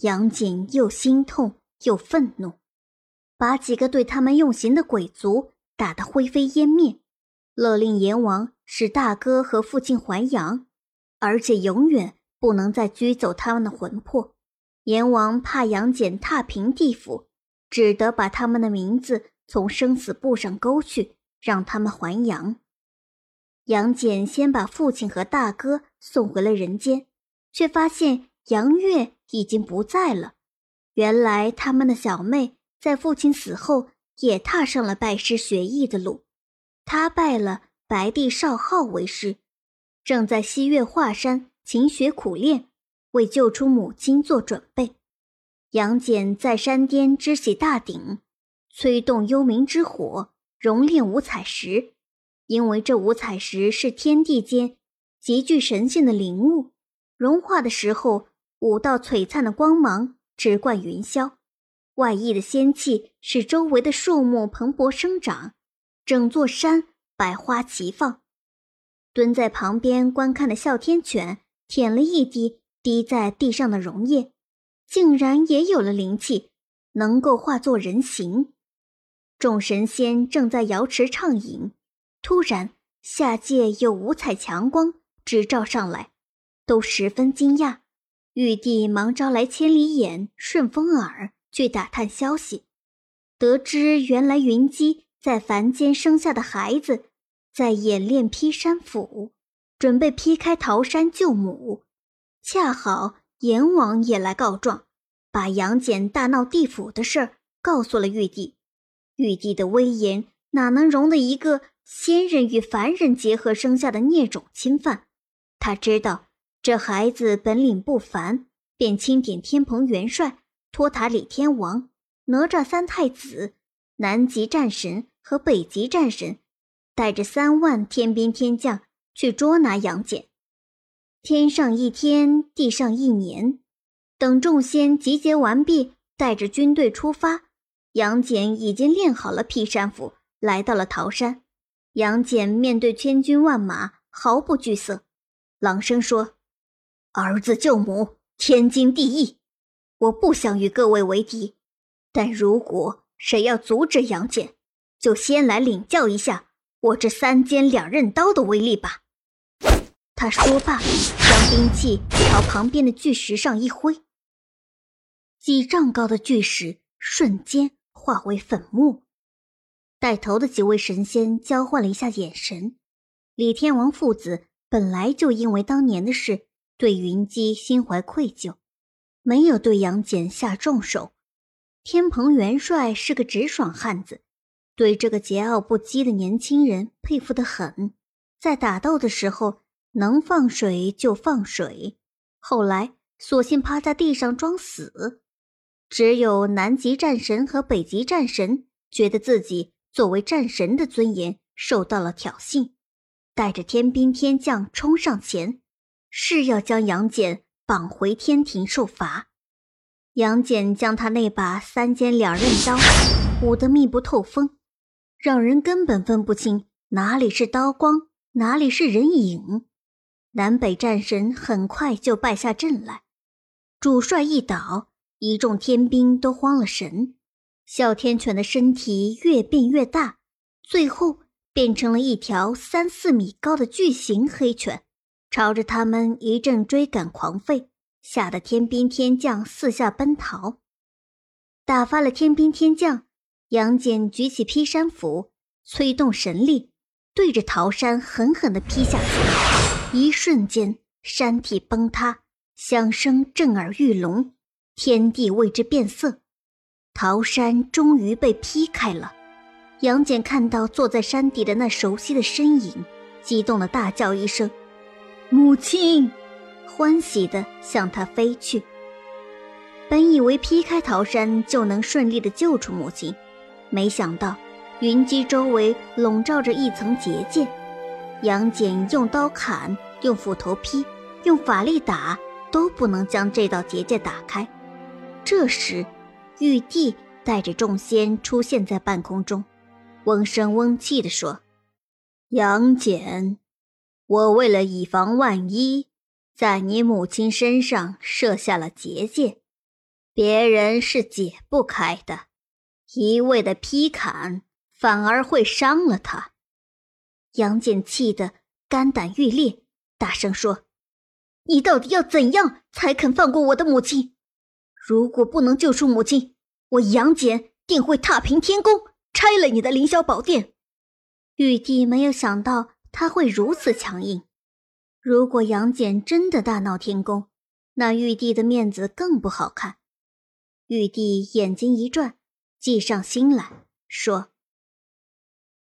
杨戬又心痛又愤怒，把几个对他们用刑的鬼族打得灰飞烟灭，勒令阎王使大哥和父亲还阳，而且永远不能再拘走他们的魂魄。阎王怕杨戬踏平地府，只得把他们的名字从生死簿上勾去，让他们还阳。杨戬先把父亲和大哥送回了人间，却发现杨月已经不在了。原来他们的小妹在父亲死后也踏上了拜师学艺的路，她拜了白帝少昊为师，正在西岳华山勤学苦练，为救出母亲做准备。杨戬在山巅支起大鼎，催动幽冥之火，熔炼五彩石。因为这五彩石是天地间极具神性的灵物，融化的时候，五道璀璨的光芒直贯云霄，外溢的仙气使周围的树木蓬勃生长，整座山百花齐放。蹲在旁边观看的哮天犬舔了一滴滴在地上的溶液，竟然也有了灵气，能够化作人形。众神仙正在瑶池畅饮。突然，下界有五彩强光直照上来，都十分惊讶。玉帝忙招来千里眼、顺风耳去打探消息，得知原来云姬在凡间生下的孩子在演练劈山斧，准备劈开桃山救母。恰好阎王也来告状，把杨戬大闹地府的事儿告诉了玉帝。玉帝的威严哪能容得一个？仙人与凡人结合生下的孽种侵犯，他知道这孩子本领不凡，便钦点天蓬元帅、托塔李天王、哪吒三太子、南极战神和北极战神，带着三万天兵天将去捉拿杨戬。天上一天，地上一年，等众仙集结完毕，带着军队出发，杨戬已经练好了劈山斧，来到了桃山。杨戬面对千军万马毫不惧色，朗声说：“儿子救母，天经地义，我不想与各位为敌。但如果谁要阻止杨戬，就先来领教一下我这三尖两刃刀的威力吧。”他说罢，将兵器朝旁边的巨石上一挥，几丈高的巨石瞬间化为粉末。带头的几位神仙交换了一下眼神。李天王父子本来就因为当年的事对云姬心怀愧疚，没有对杨戬下重手。天蓬元帅是个直爽汉子，对这个桀骜不羁的年轻人佩服得很。在打斗的时候能放水就放水，后来索性趴在地上装死。只有南极战神和北极战神觉得自己。作为战神的尊严受到了挑衅，带着天兵天将冲上前，是要将杨戬绑回天庭受罚。杨戬将他那把三尖两刃刀舞得密不透风，让人根本分不清哪里是刀光，哪里是人影。南北战神很快就败下阵来，主帅一倒，一众天兵都慌了神。哮天犬的身体越变越大，最后变成了一条三四米高的巨型黑犬，朝着他们一阵追赶狂吠，吓得天兵天将四下奔逃。打发了天兵天将，杨戬举起劈山斧，催动神力，对着桃山狠狠地劈下去。一瞬间，山体崩塌，响声震耳欲聋，天地为之变色。桃山终于被劈开了，杨戬看到坐在山底的那熟悉的身影，激动的大叫一声：“母亲！”欢喜的向他飞去。本以为劈开桃山就能顺利的救出母亲，没想到云姬周围笼罩着一层结界，杨戬用刀砍，用斧头劈，用法力打，都不能将这道结界打开。这时。玉帝带着众仙出现在半空中，嗡声嗡气地说：“杨戬，我为了以防万一，在你母亲身上设下了结界，别人是解不开的，一味的劈砍反而会伤了他。杨戬气得肝胆欲裂，大声说：“你到底要怎样才肯放过我的母亲？如果不能救出母亲，我杨戬定会踏平天宫，拆了你的凌霄宝殿。”玉帝没有想到他会如此强硬。如果杨戬真的大闹天宫，那玉帝的面子更不好看。玉帝眼睛一转，计上心来说：“